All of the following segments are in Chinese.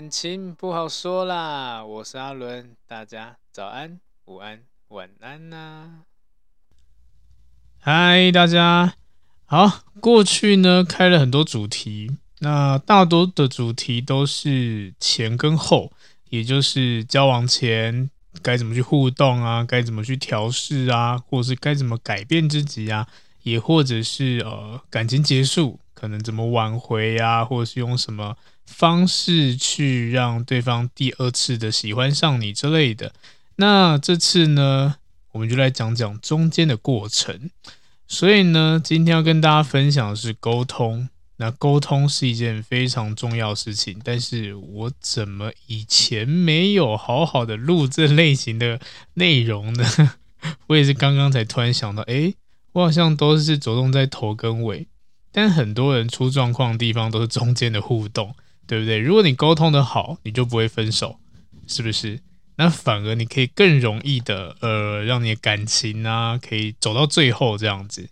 感情不好说啦，我是阿伦，大家早安、午安、晚安呐、嗨，大家好。过去呢开了很多主题，那大多的主题都是前跟后，也就是交往前该怎么去互动啊，该怎么去调试啊，或者是该怎么改变自己啊，也或者是呃感情结束可能怎么挽回啊，或者是用什么。方式去让对方第二次的喜欢上你之类的。那这次呢，我们就来讲讲中间的过程。所以呢，今天要跟大家分享的是沟通。那沟通是一件非常重要的事情，但是我怎么以前没有好好的录这类型的内容呢？我也是刚刚才突然想到，诶，我好像都是着重在头跟尾，但很多人出状况的地方都是中间的互动。对不对？如果你沟通的好，你就不会分手，是不是？那反而你可以更容易的，呃，让你的感情啊，可以走到最后这样子。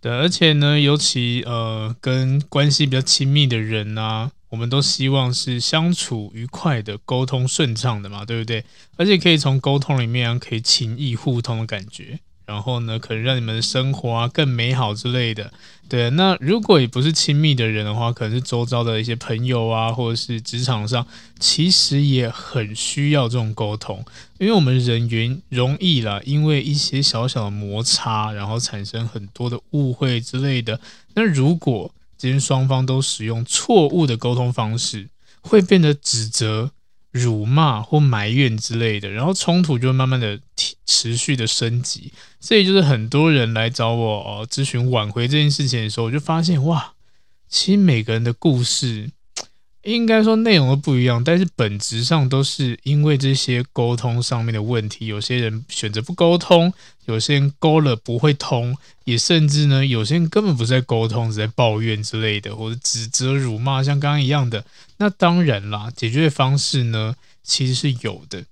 对，而且呢，尤其呃，跟关系比较亲密的人啊，我们都希望是相处愉快的，沟通顺畅的嘛，对不对？而且可以从沟通里面可以情谊互通的感觉。然后呢，可能让你们的生活啊更美好之类的。对，那如果也不是亲密的人的话，可能是周遭的一些朋友啊，或者是职场上，其实也很需要这种沟通，因为我们人缘容易啦，因为一些小小的摩擦，然后产生很多的误会之类的。那如果今天双方都使用错误的沟通方式，会变得指责。辱骂或埋怨之类的，然后冲突就会慢慢的持续的升级。所以就是很多人来找我哦咨询挽回这件事情的时候，我就发现哇，其实每个人的故事。应该说内容都不一样，但是本质上都是因为这些沟通上面的问题。有些人选择不沟通，有些人沟了不会通，也甚至呢，有些人根本不是在沟通，是在抱怨之类的，或者指责、辱骂，像刚刚一样的。那当然啦，解决的方式呢，其实是有的，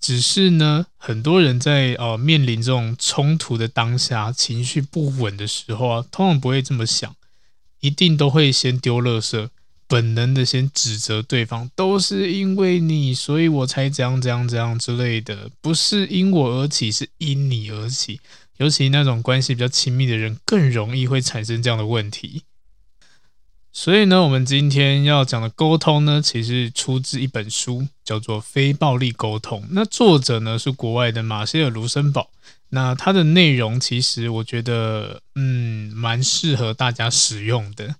只是呢，很多人在呃面临这种冲突的当下，情绪不稳的时候啊，通常不会这么想，一定都会先丢垃圾。本能的先指责对方，都是因为你，所以我才这样这样这样之类的，不是因我而起，是因你而起。尤其那种关系比较亲密的人，更容易会产生这样的问题。所以呢，我们今天要讲的沟通呢，其实出自一本书，叫做《非暴力沟通》。那作者呢是国外的马歇尔·卢森堡。那它的内容其实我觉得，嗯，蛮适合大家使用的。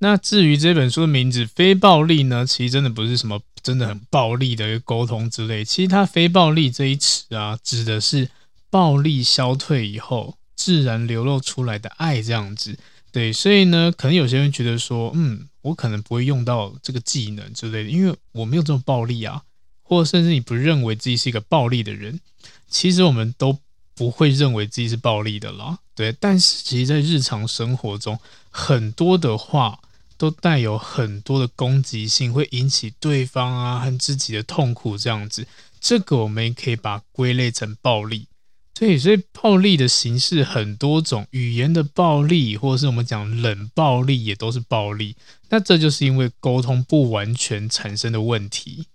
那至于这本书的名字“非暴力”呢，其实真的不是什么真的很暴力的一个沟通之类。其实它“非暴力”这一词啊，指的是暴力消退以后自然流露出来的爱这样子。对，所以呢，可能有些人觉得说，嗯，我可能不会用到这个技能之类的，因为我没有这么暴力啊，或甚至你不认为自己是一个暴力的人，其实我们都不会认为自己是暴力的啦。对，但是其实，在日常生活中，很多的话。都带有很多的攻击性，会引起对方啊和自己的痛苦，这样子，这个我们也可以把归类成暴力。对，所以暴力的形式很多种，语言的暴力，或者是我们讲冷暴力，也都是暴力。那这就是因为沟通不完全产生的问题。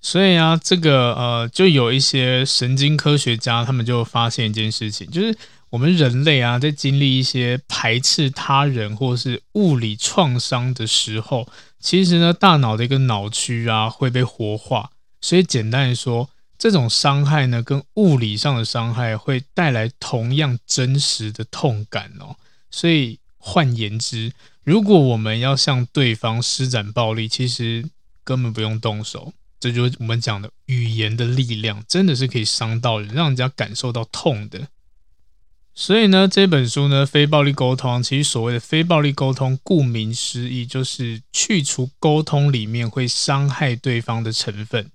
所以啊，这个呃，就有一些神经科学家，他们就发现一件事情，就是。我们人类啊，在经历一些排斥他人或是物理创伤的时候，其实呢，大脑的一个脑区啊会被活化。所以简单来说，这种伤害呢，跟物理上的伤害会带来同样真实的痛感哦。所以换言之，如果我们要向对方施展暴力，其实根本不用动手。这就是我们讲的语言的力量，真的是可以伤到人，让人家感受到痛的。所以呢，这本书呢，非暴力沟通，其实所谓的非暴力沟通，顾名思义，就是去除沟通里面会伤害对方的成分，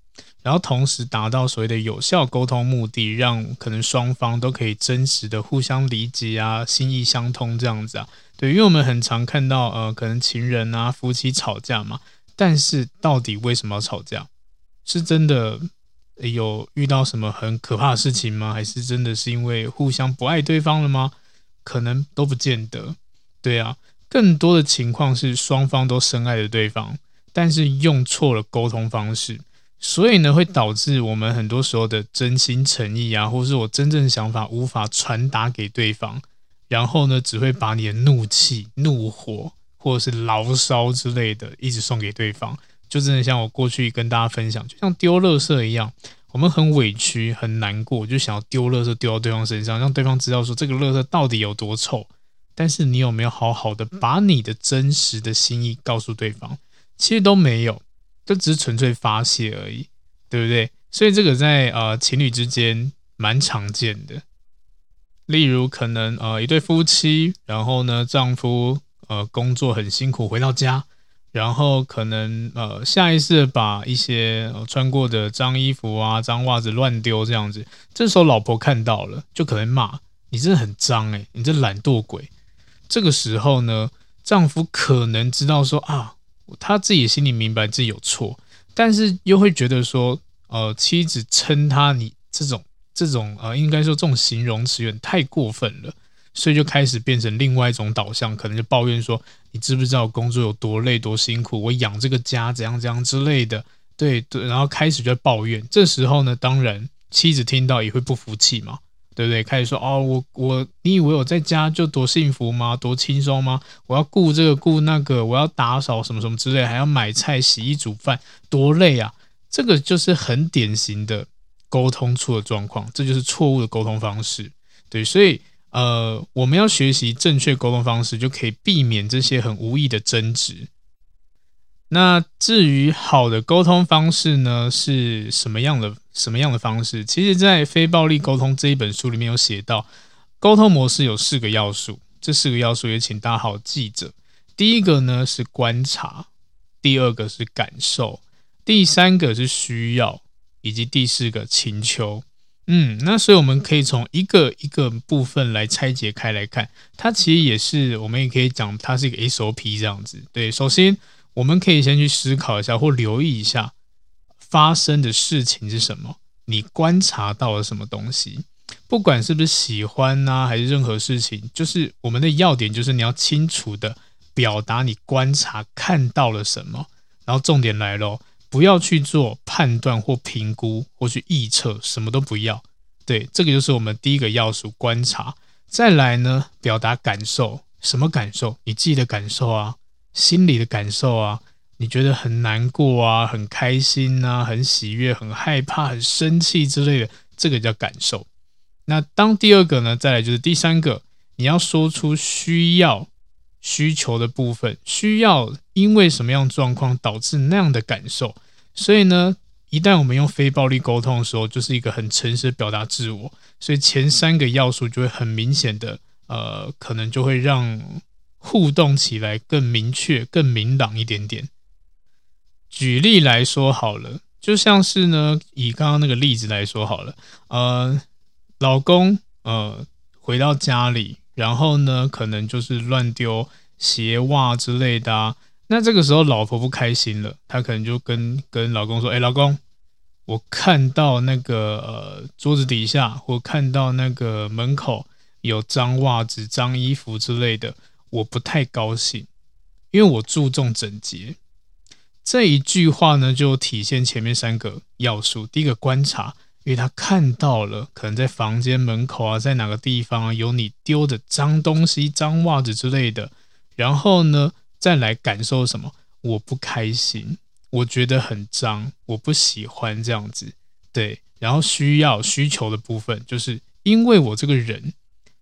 然后同时达到所谓的有效沟通目的，让可能双方都可以真实的互相理解啊，心意相通这样子啊。对，因为我们很常看到，呃，可能情人啊、夫妻吵架嘛，但是到底为什么要吵架？是真的？有遇到什么很可怕的事情吗？还是真的是因为互相不爱对方了吗？可能都不见得。对啊，更多的情况是双方都深爱着对方，但是用错了沟通方式，所以呢，会导致我们很多时候的真心诚意啊，或是我真正想法无法传达给对方，然后呢，只会把你的怒气、怒火或者是牢骚之类的，一直送给对方。就真的像我过去跟大家分享，就像丢垃圾一样，我们很委屈、很难过，就想要丢垃圾丢到对方身上，让对方知道说这个垃圾到底有多臭。但是你有没有好好的把你的真实的心意告诉对方？其实都没有，这只是纯粹发泄而已，对不对？所以这个在呃情侣之间蛮常见的。例如可能呃一对夫妻，然后呢丈夫呃工作很辛苦，回到家。然后可能呃下意识把一些穿过的脏衣服啊、脏袜子乱丢这样子，这时候老婆看到了，就可能骂你真的很脏诶，你这懒惰鬼。这个时候呢，丈夫可能知道说啊，他自己心里明白自己有错，但是又会觉得说，呃，妻子称他你这种这种呃，应该说这种形容词有点太过分了。所以就开始变成另外一种导向，可能就抱怨说：“你知不知道工作有多累多辛苦？我养这个家怎样怎样之类的。”对对，然后开始就抱怨。这时候呢，当然妻子听到也会不服气嘛，对不对？开始说：“哦，我我你以为我在家就多幸福吗？多轻松吗？我要顾这个顾那个，我要打扫什么什么之类，还要买菜、洗衣、煮饭，多累啊！”这个就是很典型的沟通出了状况，这就是错误的沟通方式。对，所以。呃，我们要学习正确沟通方式，就可以避免这些很无意的争执。那至于好的沟通方式呢，是什么样的？什么样的方式？其实，在《非暴力沟通》这一本书里面有写到，沟通模式有四个要素，这四个要素也请大家好记着。第一个呢是观察，第二个是感受，第三个是需要，以及第四个请求。嗯，那所以我们可以从一个一个部分来拆解开来看，它其实也是我们也可以讲，它是一个 SOP 这样子。对，首先我们可以先去思考一下或留意一下发生的事情是什么，你观察到了什么东西，不管是不是喜欢呐、啊，还是任何事情，就是我们的要点就是你要清楚的表达你观察看到了什么，然后重点来喽。不要去做判断或评估，或去预测，什么都不要。对，这个就是我们第一个要素，观察。再来呢，表达感受，什么感受？你自己的感受啊，心里的感受啊，你觉得很难过啊，很开心啊，很喜悦，很害怕，很生气之类的，这个叫感受。那当第二个呢，再来就是第三个，你要说出需要。需求的部分，需要因为什么样状况导致那样的感受？所以呢，一旦我们用非暴力沟通的时候，就是一个很诚实的表达自我。所以前三个要素就会很明显的，呃，可能就会让互动起来更明确、更明朗一点点。举例来说好了，就像是呢，以刚刚那个例子来说好了，呃，老公呃回到家里。然后呢，可能就是乱丢鞋袜之类的啊。那这个时候，老婆不开心了，她可能就跟跟老公说：“哎，老公，我看到那个呃桌子底下，或看到那个门口有脏袜子、脏衣服之类的，我不太高兴，因为我注重整洁。”这一句话呢，就体现前面三个要素：第一个观察，因为他看到了，可能在房间门口啊，在哪个地方啊，有你丢的脏东西、脏袜子之类的，然后呢，再来感受什么？我不开心，我觉得很脏，我不喜欢这样子。对，然后需要需求的部分，就是因为我这个人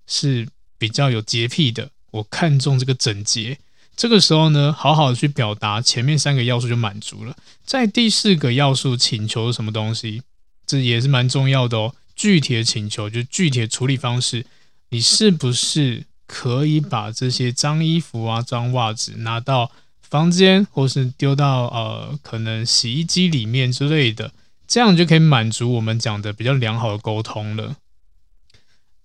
是比较有洁癖的，我看重这个整洁。这个时候呢，好好的去表达，前面三个要素就满足了。在第四个要素，请求什么东西？这也是蛮重要的哦。具体的请求，就具体的处理方式，你是不是可以把这些脏衣服啊、脏袜子拿到房间，或是丢到呃可能洗衣机里面之类的，这样就可以满足我们讲的比较良好的沟通了。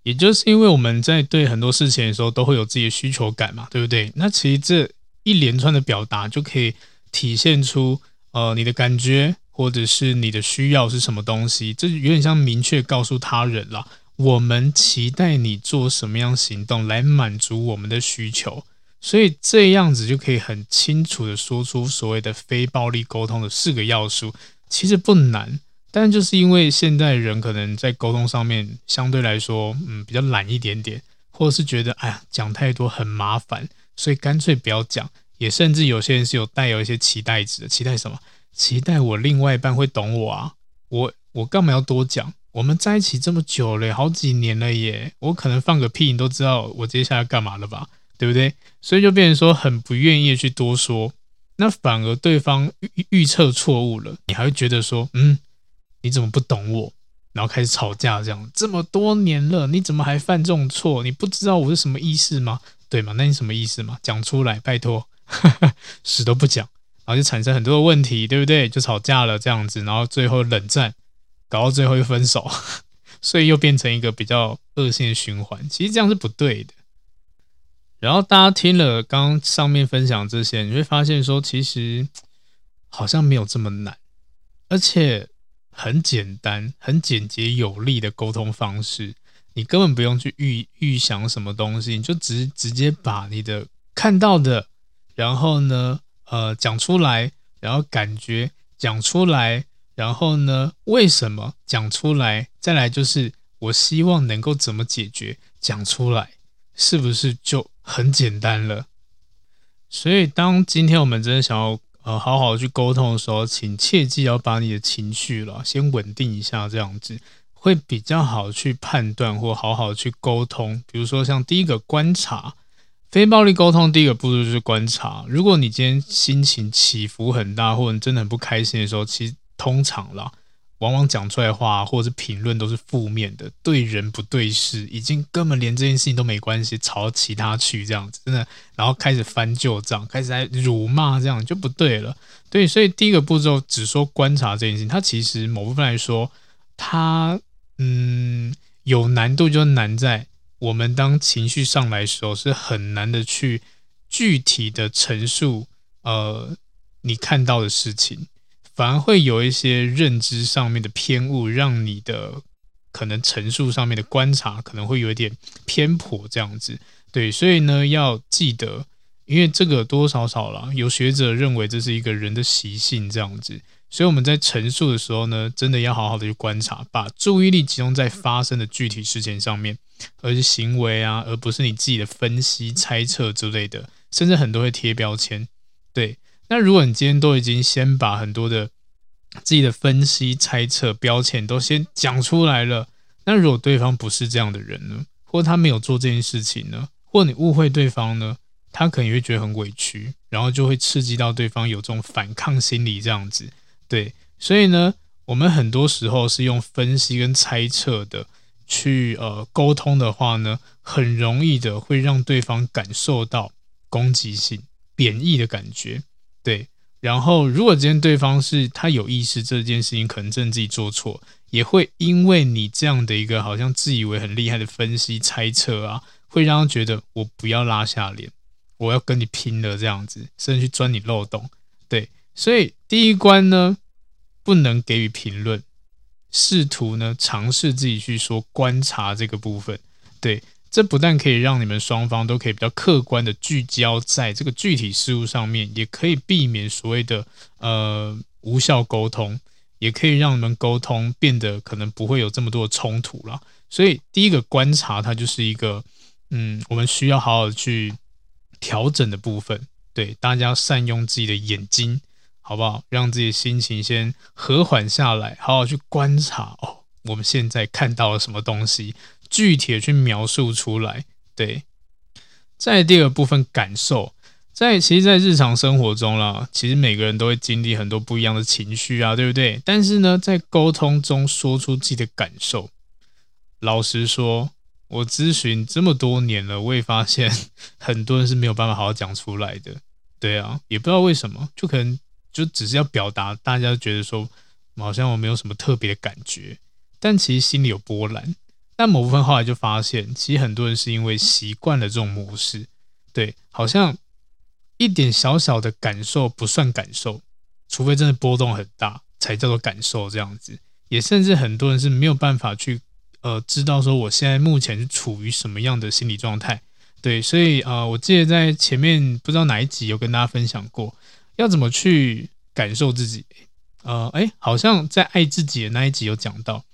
也就是因为我们在对很多事情的时候都会有自己的需求感嘛，对不对？那其实这一连串的表达就可以体现出呃你的感觉。或者是你的需要是什么东西，这有点像明确告诉他人了。我们期待你做什么样行动来满足我们的需求，所以这样子就可以很清楚的说出所谓的非暴力沟通的四个要素。其实不难，但就是因为现代人可能在沟通上面相对来说，嗯，比较懒一点点，或者是觉得哎呀讲太多很麻烦，所以干脆不要讲。也甚至有些人是有带有一些期待值的，期待什么？期待我另外一半会懂我啊！我我干嘛要多讲？我们在一起这么久了，好几年了耶！我可能放个屁，你都知道我接下来干嘛了吧？对不对？所以就变成说很不愿意去多说，那反而对方预预测错误了，你还会觉得说，嗯，你怎么不懂我？然后开始吵架，这样这么多年了，你怎么还犯这种错？你不知道我是什么意思吗？对吗？那你什么意思吗？讲出来，拜托，死都不讲。然后就产生很多的问题，对不对？就吵架了这样子，然后最后冷战，搞到最后又分手，所以又变成一个比较恶性的循环。其实这样是不对的。然后大家听了刚刚上面分享这些，你会发现说，其实好像没有这么难，而且很简单、很简洁有力的沟通方式，你根本不用去预预想什么东西，你就直直接把你的看到的，然后呢，呃，讲出来，然后感觉讲出来，然后呢，为什么讲出来？再来就是我希望能够怎么解决，讲出来，是不是就很简单了？所以，当今天我们真的想要呃好好去沟通的时候，请切记要把你的情绪了先稳定一下，这样子会比较好去判断或好好去沟通。比如说，像第一个观察。非暴力沟通第一个步骤就是观察。如果你今天心情起伏很大，或者你真的很不开心的时候，其实通常啦，往往讲出来的话或者是评论都是负面的，对人不对事，已经根本连这件事情都没关系，朝其他去这样子，真的，然后开始翻旧账，开始在辱骂，这样就不对了。对，所以第一个步骤只说观察这件事情，它其实某部分来说，它嗯有难度，就难在。我们当情绪上来的时候，是很难的去具体的陈述，呃，你看到的事情，反而会有一些认知上面的偏误，让你的可能陈述上面的观察可能会有一点偏颇，这样子。对，所以呢，要记得，因为这个多多少少啦，有学者认为这是一个人的习性，这样子。所以我们在陈述的时候呢，真的要好好的去观察，把注意力集中在发生的具体事件上面，而是行为啊，而不是你自己的分析、猜测之类的，甚至很多会贴标签。对，那如果你今天都已经先把很多的自己的分析、猜测、标签都先讲出来了，那如果对方不是这样的人呢，或他没有做这件事情呢，或你误会对方呢，他可能也会觉得很委屈，然后就会刺激到对方有这种反抗心理，这样子。对，所以呢，我们很多时候是用分析跟猜测的去呃沟通的话呢，很容易的会让对方感受到攻击性、贬义的感觉。对，然后如果今天对方是他有意识这件事情可能真的自己做错，也会因为你这样的一个好像自以为很厉害的分析猜测啊，会让他觉得我不要拉下脸，我要跟你拼了这样子，甚至去钻你漏洞。对，所以第一关呢。不能给予评论，试图呢尝试自己去说观察这个部分，对，这不但可以让你们双方都可以比较客观的聚焦在这个具体事物上面，也可以避免所谓的呃无效沟通，也可以让你们沟通变得可能不会有这么多的冲突了。所以第一个观察，它就是一个，嗯，我们需要好好去调整的部分。对，大家善用自己的眼睛，好不好？让自己心情先和缓下来，好好去观察哦，我们现在看到了什么东西，具体的去描述出来。对，在第二部分感受，在其实，在日常生活中啦，其实每个人都会经历很多不一样的情绪啊，对不对？但是呢，在沟通中说出自己的感受，老实说，我咨询这么多年了，我也发现 很多人是没有办法好好讲出来的。对啊，也不知道为什么，就可能就只是要表达，大家觉得说好像我没有什么特别的感觉，但其实心里有波澜。但某部分后来就发现，其实很多人是因为习惯了这种模式，对，好像一点小小的感受不算感受，除非真的波动很大才叫做感受这样子。也甚至很多人是没有办法去呃知道说我现在目前是处于什么样的心理状态，对，所以呃我记得在前面不知道哪一集有跟大家分享过，要怎么去感受自己，呃，哎，好像在爱自己的那一集有讲到。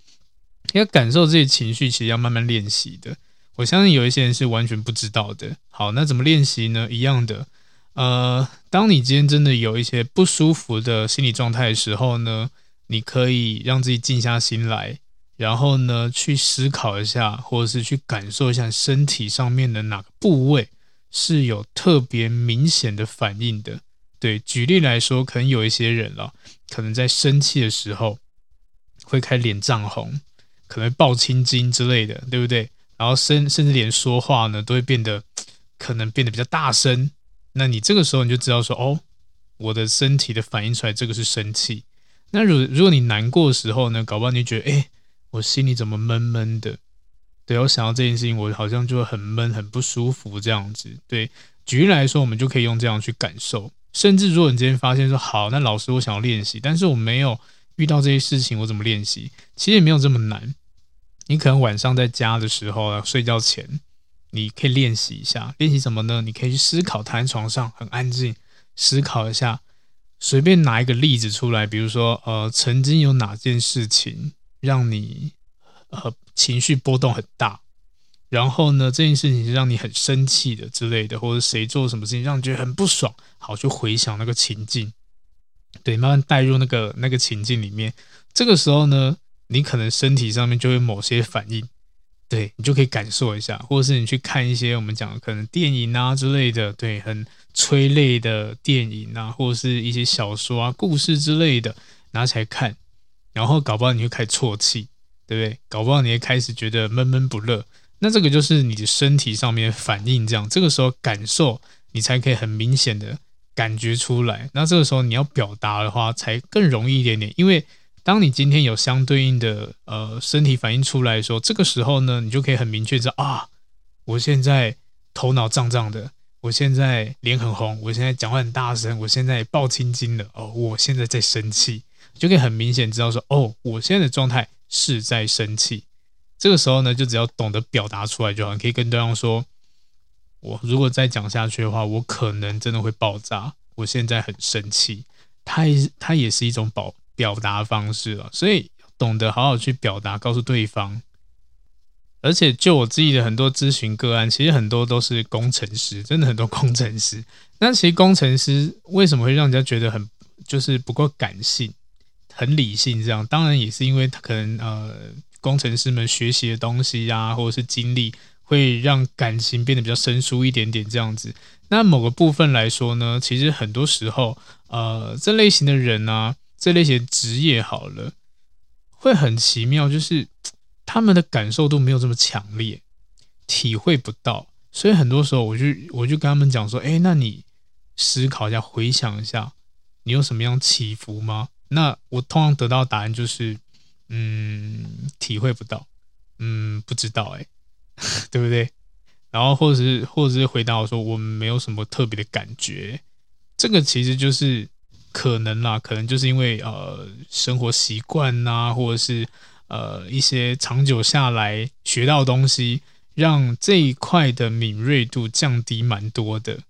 要感受这些情绪，其实要慢慢练习的。我相信有一些人是完全不知道的。好，那怎么练习呢？一样的，呃，当你今天真的有一些不舒服的心理状态的时候呢，你可以让自己静下心来，然后呢，去思考一下，或者是去感受一下身体上面的哪个部位是有特别明显的反应的。对，举例来说，可能有一些人了，可能在生气的时候会开脸涨红。可能爆青筋之类的，对不对？然后甚甚至连说话呢都会变得 可能变得比较大声。那你这个时候你就知道说，哦，我的身体的反应出来，这个是生气。那如如果你难过的时候呢，搞不好你就觉得，哎，我心里怎么闷闷的？对，我想到这件事情，我好像就会很闷，很不舒服这样子。对，举例来说，我们就可以用这样去感受。甚至如果你今天发现说，好，那老师我想要练习，但是我没有。遇到这些事情，我怎么练习？其实也没有这么难。你可能晚上在家的时候，睡觉前，你可以练习一下。练习什么呢？你可以去思考，躺在床上很安静，思考一下，随便拿一个例子出来，比如说，呃，曾经有哪件事情让你呃情绪波动很大，然后呢，这件事情是让你很生气的之类的，或者谁做什么事情让你觉得很不爽，好，就回想那个情境。对，慢慢带入那个那个情境里面，这个时候呢，你可能身体上面就会某些反应，对，你就可以感受一下，或者是你去看一些我们讲的可能电影啊之类的，对，很催泪的电影啊，或者是一些小说啊、故事之类的，拿起来看，然后搞不好你会开始啜泣，对不对？搞不好你会开始觉得闷闷不乐，那这个就是你的身体上面反应，这样，这个时候感受你才可以很明显的。感觉出来，那这个时候你要表达的话，才更容易一点点。因为当你今天有相对应的呃身体反应出来的时候，这个时候呢，你就可以很明确知道啊，我现在头脑胀胀的，我现在脸很红，我现在讲话很大声，我现在爆青筋了哦，我现在在生气，就可以很明显知道说哦，我现在的状态是在生气。这个时候呢，就只要懂得表达出来就好，你可以跟对方说。我如果再讲下去的话，我可能真的会爆炸。我现在很生气，它也它也是一种保表达方式了，所以懂得好好去表达，告诉对方。而且就我自己的很多咨询个案，其实很多都是工程师，真的很多工程师。那其实工程师为什么会让人家觉得很就是不够感性、很理性？这样当然也是因为他可能呃，工程师们学习的东西呀、或者是经历。会让感情变得比较生疏一点点，这样子。那某个部分来说呢，其实很多时候，呃，这类型的人呢、这类型职业好了，会很奇妙，就是 他们的感受都没有这么强烈，体会不到。所以很多时候，我就我就跟他们讲说，哎，那你思考一下，回想一下，你有什么样起伏吗？那我通常得到的答案就是，嗯，体会不到，嗯，不知道、欸，哎。对不对？然后或者是或者是回答我说，我们没有什么特别的感觉，这个其实就是可能啦，可能就是因为呃生活习惯呐，或者是呃一些长久下来学到东西，让这一块的敏锐度降低蛮多的。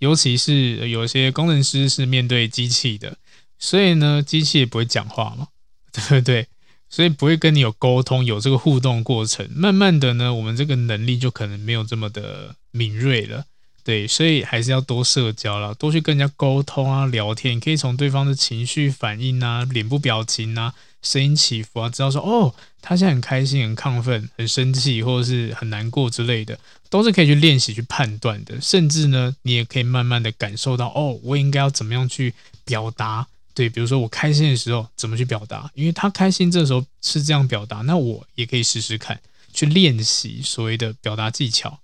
尤其是有些工程师是面对机器的，所以呢，机器也不会讲话嘛，对不对？所以不会跟你有沟通，有这个互动过程。慢慢的呢，我们这个能力就可能没有这么的敏锐了。对，所以还是要多社交了，多去跟人家沟通啊，聊天。可以从对方的情绪反应啊、脸部表情啊、声音起伏啊，知道说哦，他现在很开心、很亢奋、很生气，或者是很难过之类的，都是可以去练习去判断的。甚至呢，你也可以慢慢的感受到哦，我应该要怎么样去表达。对，比如说我开心的时候怎么去表达，因为他开心这时候是这样表达，那我也可以试试看，去练习所谓的表达技巧。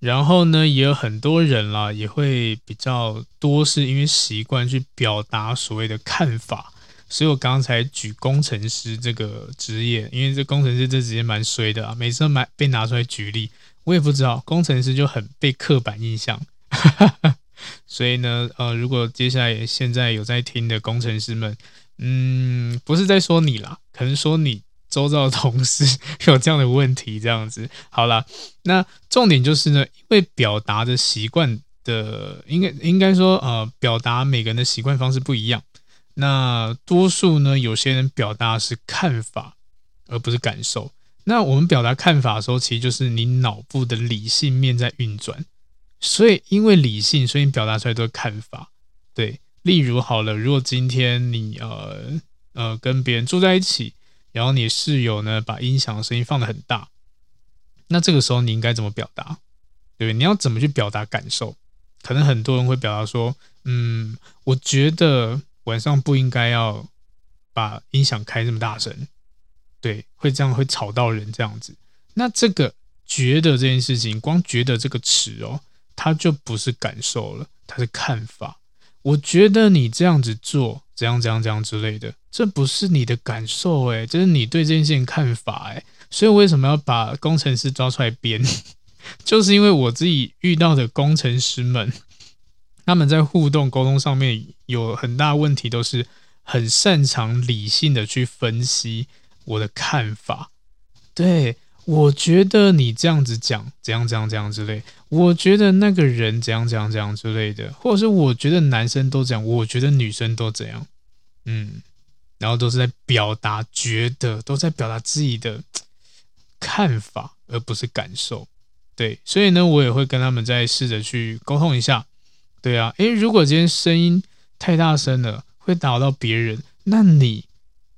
然后呢，也有很多人啦，也会比较多是因为习惯去表达所谓的看法，所以我刚才举工程师这个职业，因为这工程师这职业蛮衰的啊，每次都买被拿出来举例，我也不知道工程师就很被刻板印象，所以呢，呃，如果接下来现在有在听的工程师们，嗯，不是在说你啦，可能说你。周遭的同事 有这样的问题，这样子好了。那重点就是呢，因为表达的习惯的，应该应该说，呃，表达每个人的习惯方式不一样。那多数呢，有些人表达是看法，而不是感受。那我们表达看法的时候，其实就是你脑部的理性面在运转。所以，因为理性，所以你表达出来都是看法。对，例如好了，如果今天你呃呃跟别人住在一起。然后你室友呢，把音响的声音放得很大，那这个时候你应该怎么表达？对对？你要怎么去表达感受？可能很多人会表达说：“嗯，我觉得晚上不应该要把音响开这么大声，对，会这样会吵到人这样子。”那这个“觉得”这件事情，光“觉得”这个词哦，它就不是感受了，它是看法。我觉得你这样子做。怎样怎样怎样之类的，这不是你的感受诶，这是你对这件事情看法诶。所以为什么要把工程师抓出来编？就是因为我自己遇到的工程师们，他们在互动沟通上面有很大问题，都是很擅长理性的去分析我的看法。对，我觉得你这样子讲，怎样怎样怎样之类。我觉得那个人怎样怎样怎样之类的，或者是我觉得男生都这样，我觉得女生都这样，嗯，然后都是在表达觉得，都在表达自己的看法，而不是感受。对，所以呢，我也会跟他们再试着去沟通一下。对啊，诶，如果今天声音太大声了，会打扰到别人，那你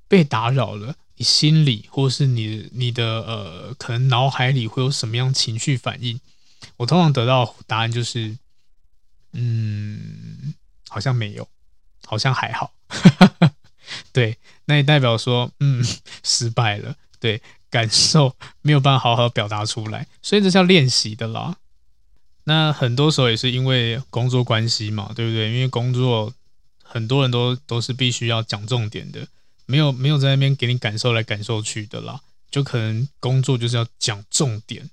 被打扰了，你心里或是你你的呃，可能脑海里会有什么样情绪反应？我通常得到答案就是，嗯，好像没有，好像还好，哈 哈对，那也代表说，嗯，失败了，对，感受没有办法好好表达出来，所以这是要练习的啦。那很多时候也是因为工作关系嘛，对不对？因为工作很多人都都是必须要讲重点的，没有没有在那边给你感受来感受去的啦，就可能工作就是要讲重点。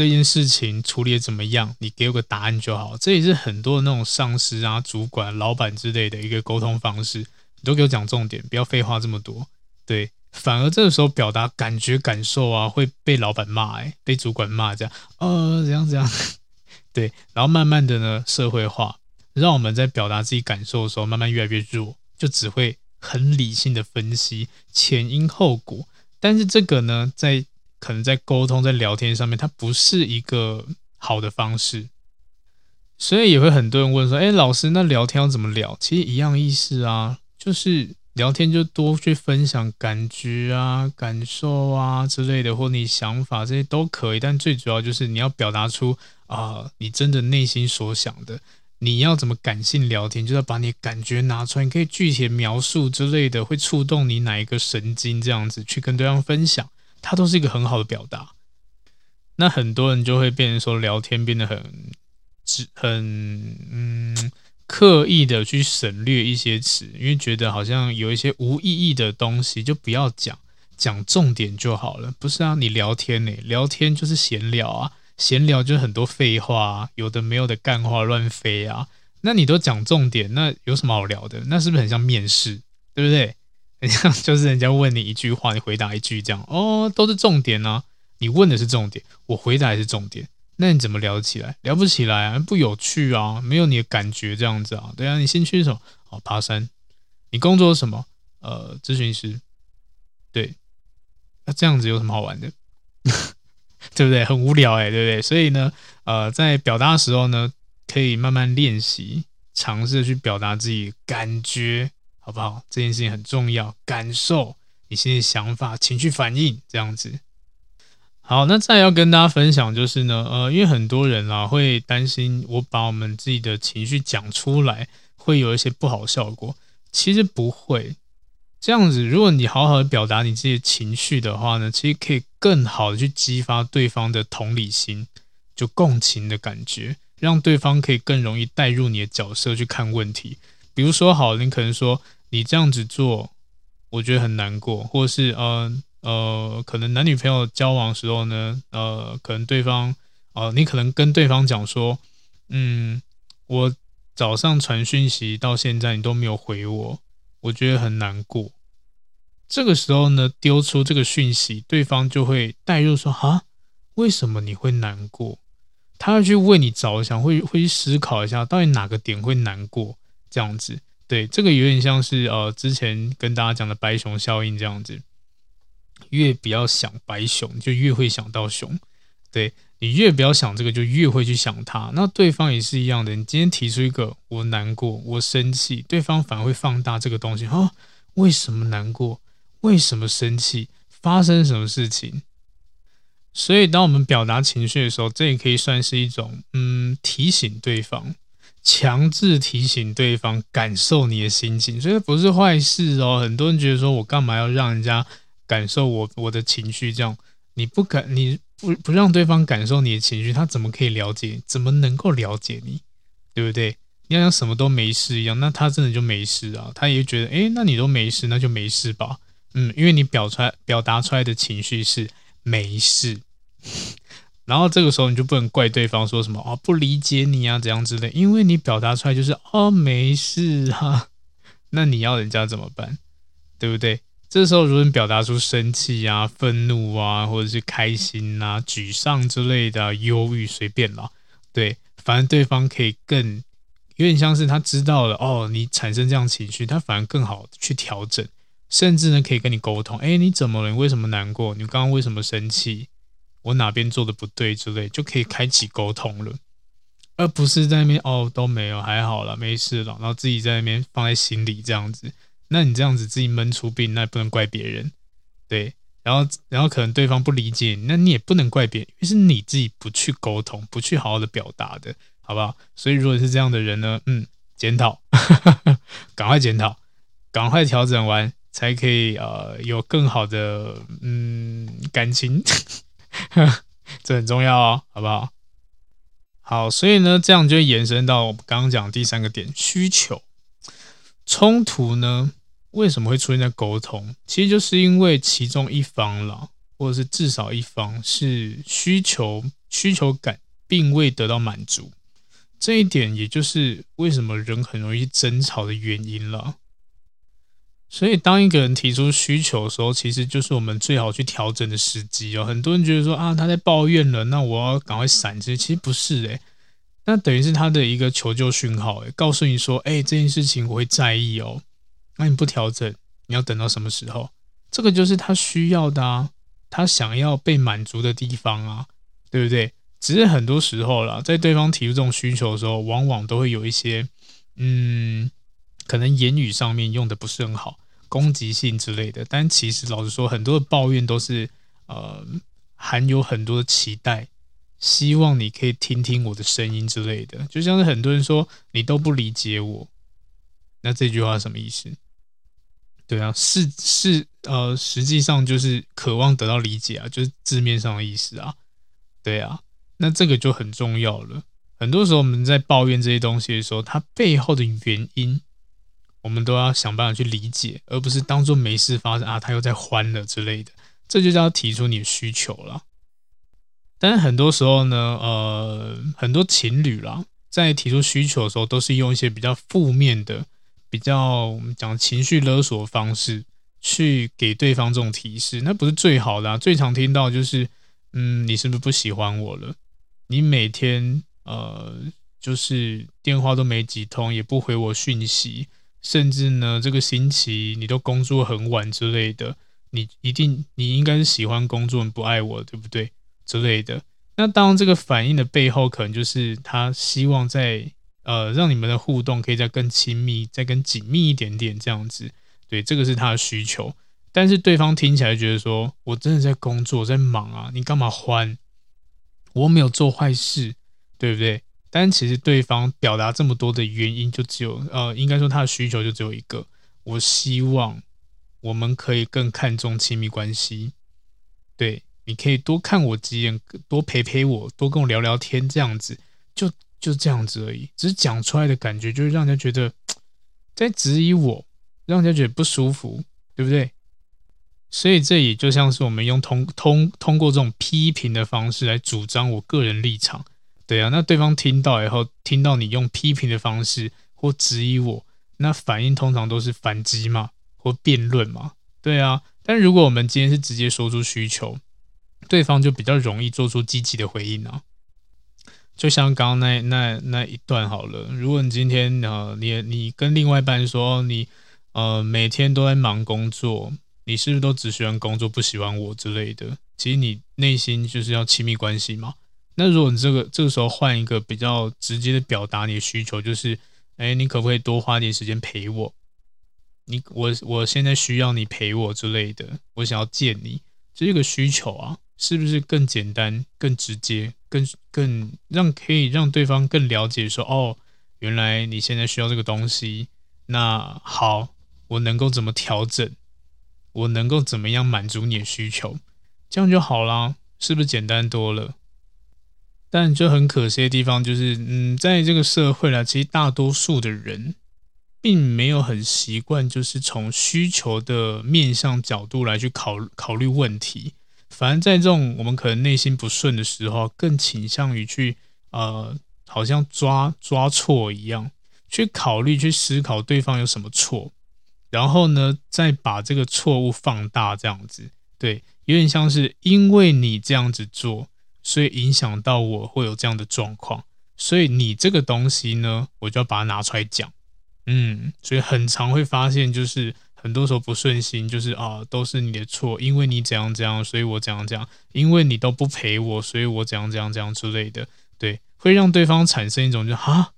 这件事情处理的怎么样？你给我个答案就好。这也是很多那种上司啊、主管、老板之类的一个沟通方式。你都给我讲重点，不要废话这么多。对，反而这个时候表达感觉、感受啊，会被老板骂，哎，被主管骂，这样，呃，怎样怎样。对，然后慢慢的呢，社会化，让我们在表达自己感受的时候，慢慢越来越弱，就只会很理性的分析前因后果。但是这个呢，在可能在沟通、在聊天上面，它不是一个好的方式，所以也会很多人问说：“哎，老师，那聊天要怎么聊？”其实一样意思啊，就是聊天就多去分享感觉啊、感受啊之类的，或你想法这些都可以。但最主要就是你要表达出啊、你真的内心所想的。你要怎么感性聊天，就要把你感觉拿出来，你可以具体描述之类的，会触动你哪一个神经，这样子去跟对方分享。它都是一个很好的表达，那很多人就会变成说聊天变得很只很嗯刻意的去省略一些词，因为觉得好像有一些无意义的东西就不要讲，讲重点就好了。不是啊，你聊天呢，聊天就是闲聊啊，闲聊就是很多废话啊，有的没有的干话乱飞啊。那你都讲重点，那有什么好聊的？那是不是很像面试，对不对？很 像就是人家问你一句话，你回答一句这样哦，都是重点呢、你问的是重点，我回答也是重点，那你怎么聊得起来？聊不起来啊，不有趣啊，没有你的感觉这样子啊。对啊，你兴趣什么？哦，爬山你工作什么？呃，咨询师。对，那这样子有什么好玩的？对不对？很无聊哎，对不对？所以呢，呃，在表达的时候呢，可以慢慢练习，尝试去表达自己感觉，好不好？这件事情很重要，感受你现在想法、情绪反应这样子。好，那再要跟大家分享就是呢，呃，因为很多人啊会担心我把我们自己的情绪讲出来会有一些不好效果，其实不会。这样子，如果你好好的表达你自己的情绪的话呢，其实可以更好的去激发对方的同理心，就共情的感觉，让对方可以更容易带入你的角色去看问题。比如说，好，你可能说你这样子做，我觉得很难过，或是呃。呃，可能男女朋友交往的时候呢，呃，可能对方，呃，你可能跟对方讲说，嗯，我早上传讯息到现在你都没有回我，我觉得很难过。这个时候呢，丢出这个讯息，对方就会带入说，啊，为什么你会难过？他要去为你着想，会会去思考一下，到底哪个点会难过？这样子，对，这个有点像是呃，之前跟大家讲的白熊效应这样子。越不要想白熊，就越会想到熊。对，你越不要想这个，就越会去想他。那对方也是一样的。你今天提出一个，我难过，我生气，对方反而会放大这个东西。哦，为什么难过？为什么生气？发生什么事情？所以，当我们表达情绪的时候，这也可以算是一种，嗯，提醒对方，强制提醒对方感受你的心情。所以不是坏事哦。很多人觉得说，我干嘛要让人家？感受我我的情绪，这样你不感你不不让对方感受你的情绪，他怎么可以了解？怎么能够了解你？对不对？你要像什么都没事一样，那他真的就没事啊？他也觉得，诶，那你都没事，那就没事吧？嗯，因为你表出来表达出来的情绪是没事，然后这个时候你就不能怪对方说什么哦，不理解你啊，怎样之类，因为你表达出来就是哦，没事啊，那你要人家怎么办？对不对？这时候，如果你表达出生气啊、愤怒啊，或者是开心啊、沮丧之类的、啊、忧郁，随便啦，对，反正对方可以更有点像是他知道了哦，你产生这样情绪，他反而更好去调整，甚至呢可以跟你沟通，哎，你怎么了？你为什么难过？你刚刚为什么生气？我哪边做的不对之类，就可以开启沟通了，而不是在那边哦都没有，还好了，没事了，然后自己在那边放在心里这样子。那你这样子自己闷出病，那也不能怪别人，对。然后，然后可能对方不理解你，那你也不能怪别人，因为是你自己不去沟通，不去好好的表达的，好不好？所以，如果是这样的人呢，嗯，检讨，赶快检讨，赶快调整完，才可以呃有更好的嗯感情，这很重要哦，好不好？好，所以呢，这样就延伸到我们刚刚讲第三个点，需求冲突呢。为什么会出现在沟通？其实就是因为其中一方啦，或者是至少一方是需求需求感并未得到满足，这一点也就是为什么人很容易争吵的原因了。所以，当一个人提出需求的时候，其实就是我们最好去调整的时机哦。很多人觉得说啊，他在抱怨了，那我要赶快闪。其实其实不是诶，那等于是他的一个求救讯号诶，告诉你说，哎，这件事情我会在意哦。那你不调整，你要等到什么时候？这个就是他需要的啊，他想要被满足的地方啊，对不对？只是很多时候啦，在对方提出这种需求的时候，往往都会有一些，嗯，可能言语上面用的不是很好，攻击性之类的。但其实老实说，很多的抱怨都是呃，含有很多的期待，希望你可以听听我的声音之类的。就像是很多人说，你都不理解我，那这句话什么意思？对啊，是是呃，实际上就是渴望得到理解啊，就是字面上的意思啊。对啊，那这个就很重要了。很多时候我们在抱怨这些东西的时候，它背后的原因，我们都要想办法去理解，而不是当做没事发生啊，他又在欢了之类的。这就叫提出你的需求了。但是很多时候呢，呃，很多情侣啦，在提出需求的时候，都是用一些比较负面的。比较我们讲情绪勒索的方式去给对方这种提示，那不是最好的啊。最常听到就是，嗯，你是不是不喜欢我了？你每天呃，就是电话都没几通，也不回我讯息，甚至呢，这个星期你都工作很晚之类的，你一定你应该是喜欢工作，不爱我，对不对？之类的。那当这个反应的背后，可能就是他希望在呃让你们的互动可以再更亲密，再更紧密一点点这样子。对，这个是他的需求。但是对方听起来觉得说，我真的在工作，在忙啊，你干嘛欢？我没有做坏事，对不对？但其实对方表达这么多的原因，就只有呃，应该说他的需求就只有一个：我希望我们可以更看重亲密关系。对，你可以多看我几眼，多陪陪我，多跟我聊聊天，这样子就就这样子而已。只是讲出来的感觉，就是让人家觉得在质疑我，让人家觉得不舒服，对不对？所以这也就像是我们用通通通过这种批评的方式来主张我个人立场。对啊，那对方听到以后，听到你用批评的方式或质疑我，那反应通常都是反击嘛，或辩论嘛。对啊，但如果我们今天是直接说出需求，对方就比较容易做出积极的回应啊。就像刚刚那那那一段好了，如果你今天呃，你你跟另外一半说你呃每天都在忙工作，你是不是都只喜欢工作，不喜欢我之类的？其实你内心就是要亲密关系嘛。那如果你这个这个时候换一个比较直接的表达你的需求，就是，哎，你可不可以多花点时间陪我？你我我现在需要你陪我之类的，我想要见你，这个需求啊，是不是更简单、更直接、更更让可以让对方更了解说，哦，原来你现在需要这个东西，那好，我能够怎么调整？我能够怎么样满足你的需求？这样就好啦，是不是简单多了？但就很可惜的地方就是，嗯，在这个社会啦，其实大多数的人并没有很习惯，就是从需求的面向角度来去考考虑问题。反而在这种我们可能内心不顺的时候，更倾向于去呃，好像抓抓错一样，去考虑、去思考对方有什么错，然后呢，再把这个错误放大，这样子，对，有点像是因为你这样子做。所以影响到我会有这样的状况，所以你这个东西呢，我就要把它拿出来讲，嗯，所以很常会发现，就是很多时候不顺心，就是啊，都是你的错，因为你怎样怎样，所以我怎样怎样，因为你都不陪我，所以我怎样怎样怎样之类的，对，会让对方产生一种就啊，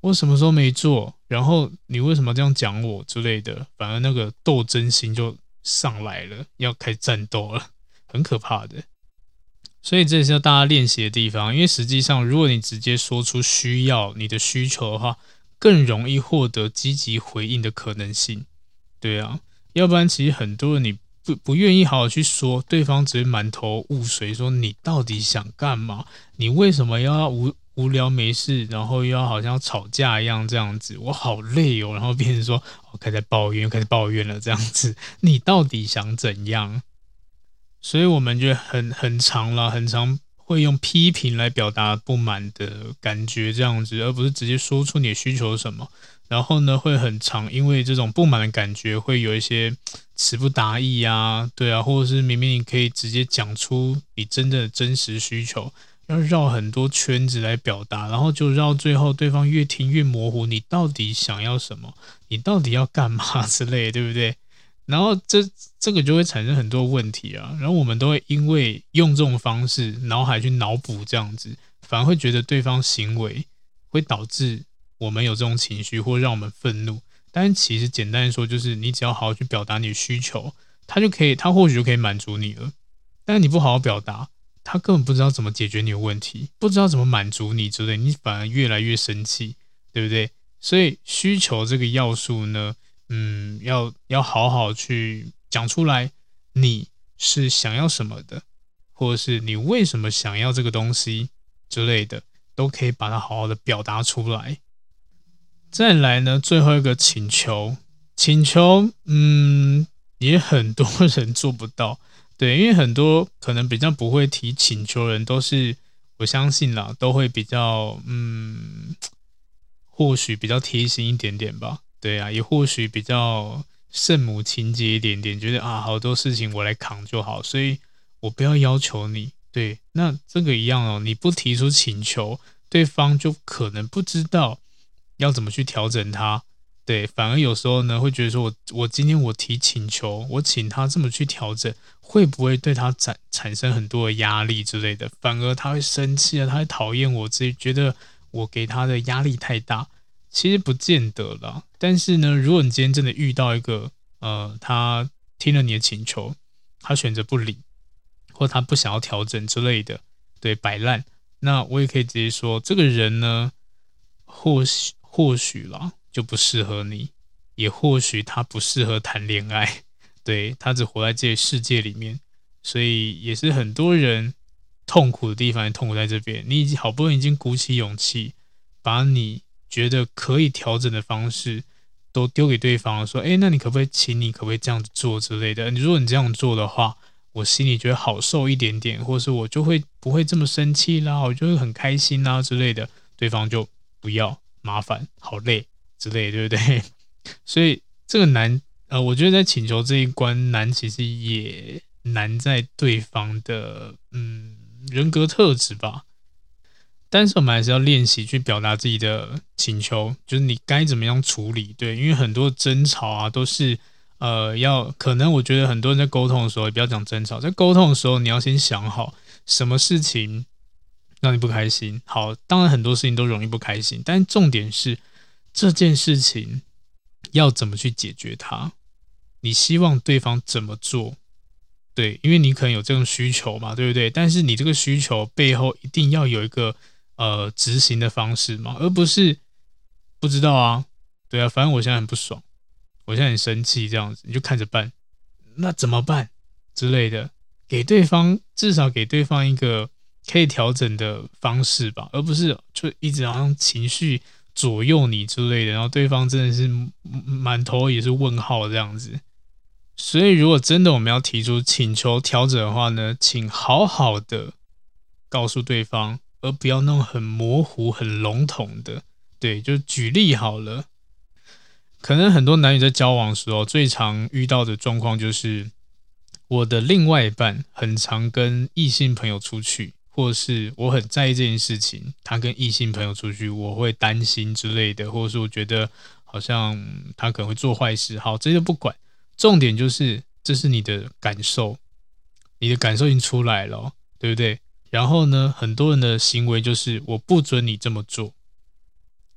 我什么时候没做，然后你为什么这样讲我之类的，反而那个斗争心就上来了，要开战斗了，很可怕的。所以这也是要大家练习的地方，因为实际上，如果你直接说出需要你的需求的话，更容易获得积极回应的可能性。对啊，要不然其实很多人你不不愿意好好去说，对方只会满头雾水，说你到底想干嘛？你为什么要无无聊没事，然后又要好像吵架一样这样子？我好累哦，然后变成说我开始抱怨，开始抱怨了这样子，你到底想怎样？所以我们就很很长了，很长会用批评来表达不满的感觉，这样子，而不是直接说出你的需求什么。然后呢，会很长因为这种不满的感觉，会有一些 词不达意啊，对啊，或者是明明你可以直接讲出你真的真实需求，要绕很多圈子来表达，然后就绕最后对方越听越模糊，你到底想要什么？你到底要干嘛之类，对不对？然后这这个就会产生很多问题啊，然后我们都会因为用这种方式脑海去脑补这样子，反而会觉得对方行为会导致我们有这种情绪，或让我们愤怒。但其实简单说，就是你只要好好去表达你的需求，他就可以，他或许就可以满足你了。但你不好好表达，他根本不知道怎么解决你的问题，不知道怎么满足你之类，你反而越来越生气，对不对？所以需求这个要素呢，嗯，要要好好去讲出来，你是想要什么的，或者是你为什么想要这个东西之类的，都可以把它好好的表达出来。再来呢，最后一个请求，请求，嗯，也很多人做不到，对，因为很多可能比较不会提请求人，都是我相信啦，都会比较，嗯，或许比较贴心一点点吧。对啊，也或许比较圣母情节一点点，觉得啊，好多事情我来扛就好，所以我不要要求你。对，那这个一样哦，你不提出请求，对方就可能不知道要怎么去调整他，对，反而有时候呢，会觉得说我我今天我提请求，我请他这么去调整，会不会对他产产生很多的压力之类的？反而他会生气啊，他会讨厌我，自己觉得我给他的压力太大。其实不见得了。但是呢，如果你今天真的遇到一个呃，他听了你的请求，他选择不理，或他不想要调整之类的，对，摆烂，那我也可以直接说，这个人呢，或许或许啦。就不适合你，也或许他不适合谈恋爱，对，他只活在这世界里面，所以也是很多人痛苦的地方，痛苦在这边。你已经好不容易已经鼓起勇气，把你觉得可以调整的方式都丢给对方，说：“诶，那你可不可以，请你可不可以这样子做之类的？你如果你这样做的话，我心里觉得好受一点点，或是我就会不会这么生气啦，我就会很开心啦之类的。”对方就不要麻烦，好累。之类，对不对？所以这个难，呃，我觉得在请求这一关难，其实也难在对方的嗯人格特质吧。但是我们还是要练习去表达自己的请求，就是你该怎么样处理。对，因为很多争吵啊，都是呃要可能我觉得很多人在沟通的时候，也不要讲争吵，在沟通的时候，你要先想好什么事情让你不开心。好，当然很多事情都容易不开心，但重点是。这件事情要怎么去解决它？你希望对方怎么做？对，因为你可能有这种需求嘛，对不对？但是你这个需求背后一定要有一个呃执行的方式嘛，而不是不知道啊。对啊，反正我现在很不爽，我现在很生气，这样子你就看着办。那怎么办之类的？给对方至少给对方一个可以调整的方式吧，而不是就一直好像情绪。左右你之类的，然后对方真的是满头也是问号这样子。所以，如果真的我们要提出请求调整的话呢，请好好的告诉对方，而不要那种很模糊、很笼统的。对，就举例好了。可能很多男女在交往的时候，最常遇到的状况就是，我的另外一半很常跟异性朋友出去。或是我很在意这件事情，他跟异性朋友出去，我会担心之类的，或者是我觉得好像他可能会做坏事。好，这些不管，重点就是这是你的感受，你的感受已经出来了，对不对？然后呢，很多人的行为就是我不准你这么做，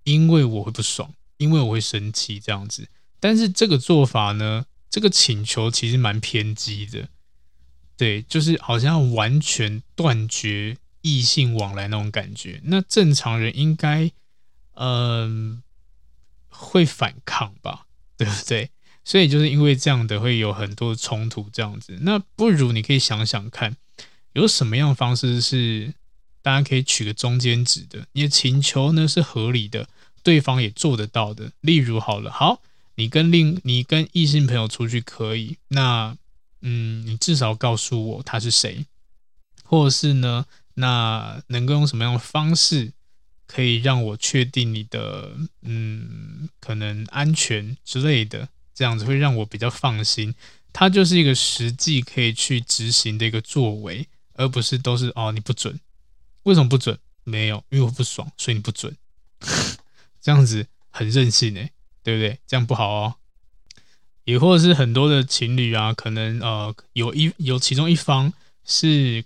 因为我会不爽，因为我会生气这样子。但是这个做法呢，这个请求其实蛮偏激的。对，就是好像完全断绝异性往来那种感觉。那正常人应该，嗯、会反抗吧，对不对？所以就是因为这样的，会有很多冲突这样子。那不如你可以想想看，有什么样的方式是大家可以取个中间值的？你的请求呢是合理的，对方也做得到的。例如，好了，好，你跟另你跟异性朋友出去可以，那。嗯，你至少告诉我他是谁，或者是呢？那能够用什么样的方式可以让我确定你的嗯可能安全之类的？这样子会让我比较放心。它就是一个实际可以去执行的一个作为，而不是都是哦你不准。为什么不准？没有，因为我不爽，所以你不准。这样子很任性诶，对不对？这样不好哦。也或者是很多的情侣啊，可能呃有一有其中一方是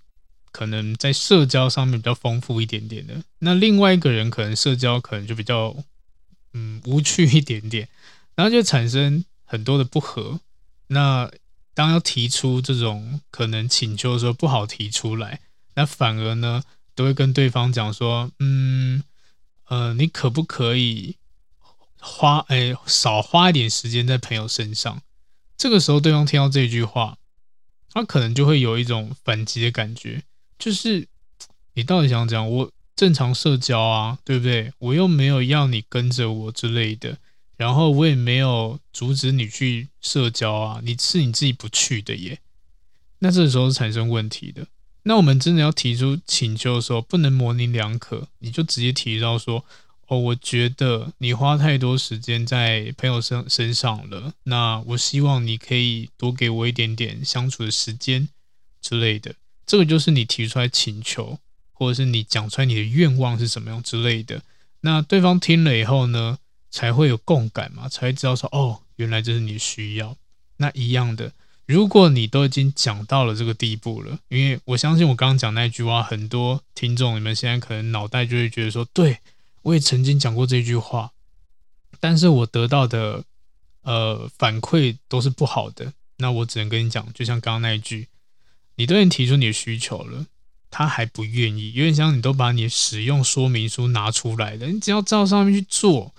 可能在社交上面比较丰富一点点的，那另外一个人可能社交可能就比较嗯无趣一点点，然后就产生很多的不和。那当要提出这种可能请求的时候，不好提出来，那反而呢都会跟对方讲说，嗯呃你可不可以？花哎，少花一点时间在朋友身上。这个时候，对方听到这句话，他可能就会有一种反击的感觉，就是你到底想讲我正常社交啊，对不对？我又没有要你跟着我之类的，然后我也没有阻止你去社交啊，你是你自己不去的耶。那这个时候是产生问题的。那我们真的要提出请求的时候，不能模棱两可，你就直接提到说。哦，我觉得你花太多时间在朋友身身上了。那我希望你可以多给我一点点相处的时间之类的。这个就是你提出来请求，或者是你讲出来你的愿望是什么样之类的。那对方听了以后呢，才会有共感嘛，才会知道说哦，原来这是你需要。那一样的，如果你都已经讲到了这个地步了，因为我相信我刚刚讲那句话，很多听众你们现在可能脑袋就会觉得说，对，我也曾经讲过这句话，但是我得到的呃反馈都是不好的。那我只能跟你讲，就像刚刚那一句，你都已经提出你的需求了，他还不愿意，有点像你都把你使用说明书拿出来了，你只要照上面去做。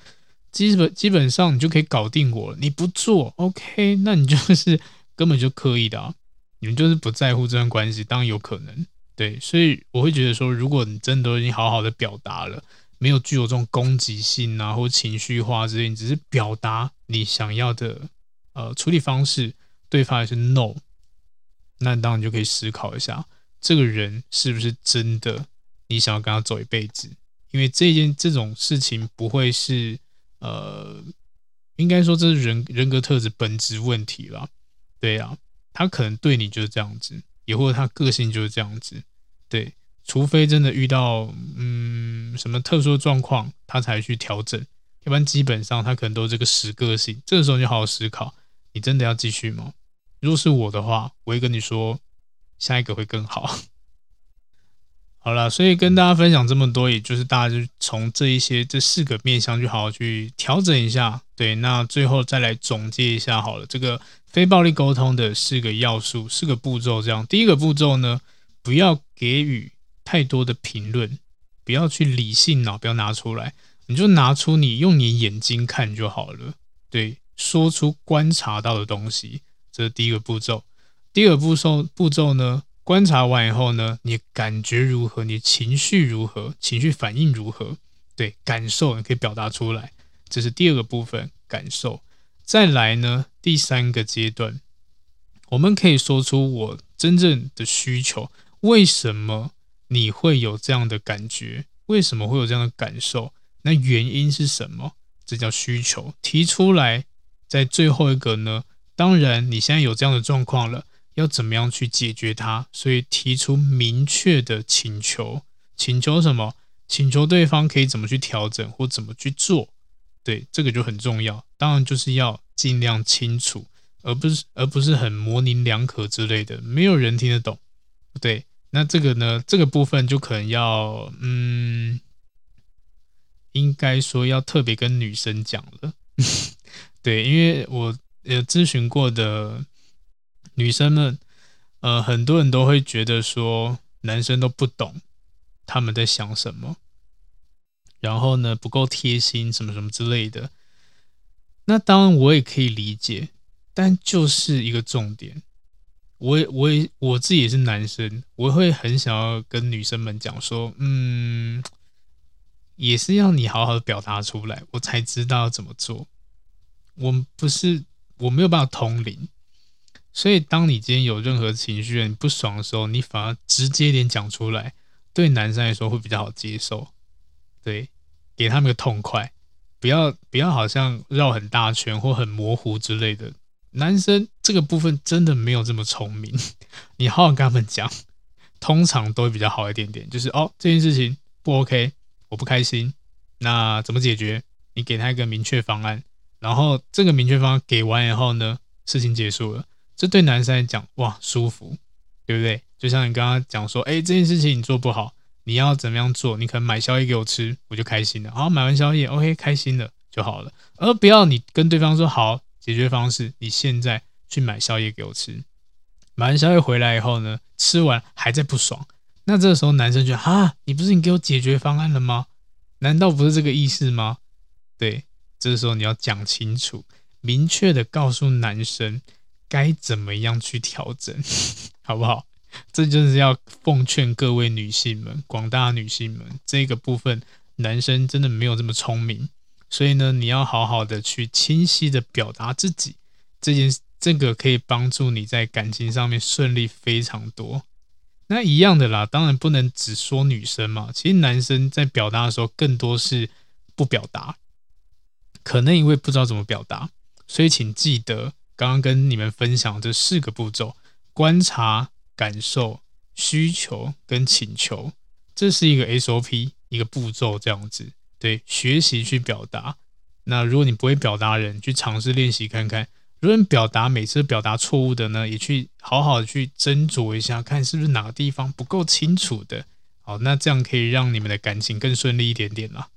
基本基本上你就可以搞定我了。你不做，OK，那你就是 根本就刻意的啊。你们就是不在乎这段关系，当然有可能。对，所以我会觉得说，如果你真的都已经好好的表达了，没有具有这种攻击性啊或情绪化之类，你只是表达你想要的呃处理方式，对方还是 no，那当然就可以思考一下，这个人是不是真的你想要跟他走一辈子？因为这件这种事情不会是。呃，应该说这是人人格特质本质问题了，对呀、啊，他可能对你就是这样子，也或者他个性就是这样子，对，除非真的遇到嗯什么特殊状况，他才去调整，要不然基本上他可能都这个死个性。这个时候你就好好思考，你真的要继续吗？如果是我的话，我会跟你说，下一个会更好。好了，所以跟大家分享这么多，也就是大家就从这一些这四个面向去好好去调整一下。对，那最后再来总结一下好了，这个非暴力沟通的四个要素、四个步骤，这样。第一个步骤呢，不要给予太多的评论，不要去理性脑，不要拿出来，你就拿出你用你眼睛看就好了。对，说出观察到的东西，这是第一个步骤。第二步骤步骤呢？观察完以后呢，你感觉如何？你情绪如何？情绪反应如何？对，感受你可以表达出来，这是第二个部分，感受。再来呢，第三个阶段，我们可以说出我真正的需求。为什么你会有这样的感觉？为什么会有这样的感受？那原因是什么？这叫需求。提出来，在最后一个呢，当然你现在有这样的状况了。要怎么样去解决它？所以提出明确的请求，请求什么？请求对方可以怎么去调整或怎么去做？对，这个就很重要。当然就是要尽量清楚，而不是而不是很模棱两可之类的，没有人听得懂。对，那这个呢？这个部分就可能要，嗯，应该说要特别跟女生讲了。对，因为我呃咨询过的。女生们，呃，很多人都会觉得说男生都不懂他们在想什么，然后呢，不够贴心，什么什么之类的。那当然我也可以理解，但就是一个重点，我也我也我自己也是男生，我会很想要跟女生们讲说，嗯，也是要你好好的表达出来，我才知道怎么做。我不是我没有办法通灵。所以，当你今天有任何情绪、你不爽的时候，你反而直接点讲出来，对男生来说会比较好接受。对，给他们个痛快，不要不要好像绕很大圈或很模糊之类的。男生这个部分真的没有这么聪明，你好好跟他们讲，通常都会比较好一点点。就是哦，这件事情不 OK，我不开心，那怎么解决？你给他一个明确方案，然后这个明确方案给完以后呢，事情结束了。这对男生来讲，哇，舒服，对不对？就像你刚刚讲说，哎，这件事情你做不好，你要怎么样做？你可能买宵夜给我吃，我就开心了。好，买完宵夜，OK，开心了就好了。而不要你跟对方说，好，解决方式，你现在去买宵夜给我吃。买完宵夜回来以后呢，吃完还在不爽，那这个时候男生就啊，你不是你给我解决方案了吗？难道不是这个意思吗？对，这个时候你要讲清楚，明确的告诉男生。该怎么样去调整，好不好？这就是要奉劝各位女性们，广大女性们，这个部分男生真的没有这么聪明，所以呢，你要好好的去清晰的表达自己，这件这个可以帮助你在感情上面顺利非常多。那一样的啦，当然不能只说女生嘛，其实男生在表达的时候更多是不表达，可能因为不知道怎么表达，所以请记得。刚刚跟你们分享这四个步骤：观察、感受、需求跟请求，这是一个 SOP，一个步骤这样子。对，学习去表达，那如果你不会表达人，去尝试练习看看。如果你表达每次表达错误的呢，也去好好的去斟酌一下，看是不是哪个地方不够清楚的。好，那这样可以让你们的感情更顺利一点点啦。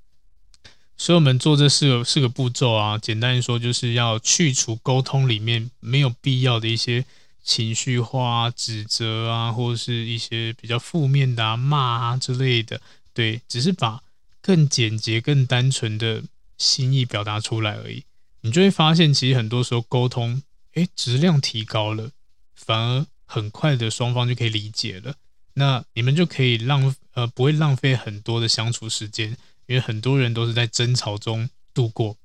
所以，我们做这四个四个步骤啊，简单说，就是要去除沟通里面没有必要的一些情绪化、指责啊，或者是一些比较负面的啊、骂啊之类的。对，只是把更简洁、更单纯的心意表达出来而已。你就会发现，其实很多时候沟通，诶，质量提高了，反而很快的双方就可以理解了。那你们就可以浪呃不会浪费很多的相处时间，因为很多人都是在争吵中度过。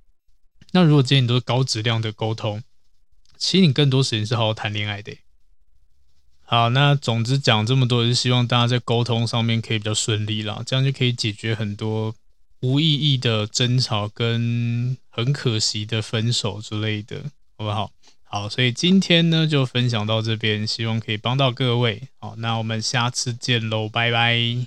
那如果今天你都是高质量的沟通，其实你更多时间是好好谈恋爱的。好，那总之讲这么多，是希望大家在沟通上面可以比较顺利啦，这样就可以解决很多。无意义的争吵跟很可惜的分手之类的，好不好？好，所以今天呢就分享到这边，希望可以帮到各位。好，那我们下次见喽，拜拜。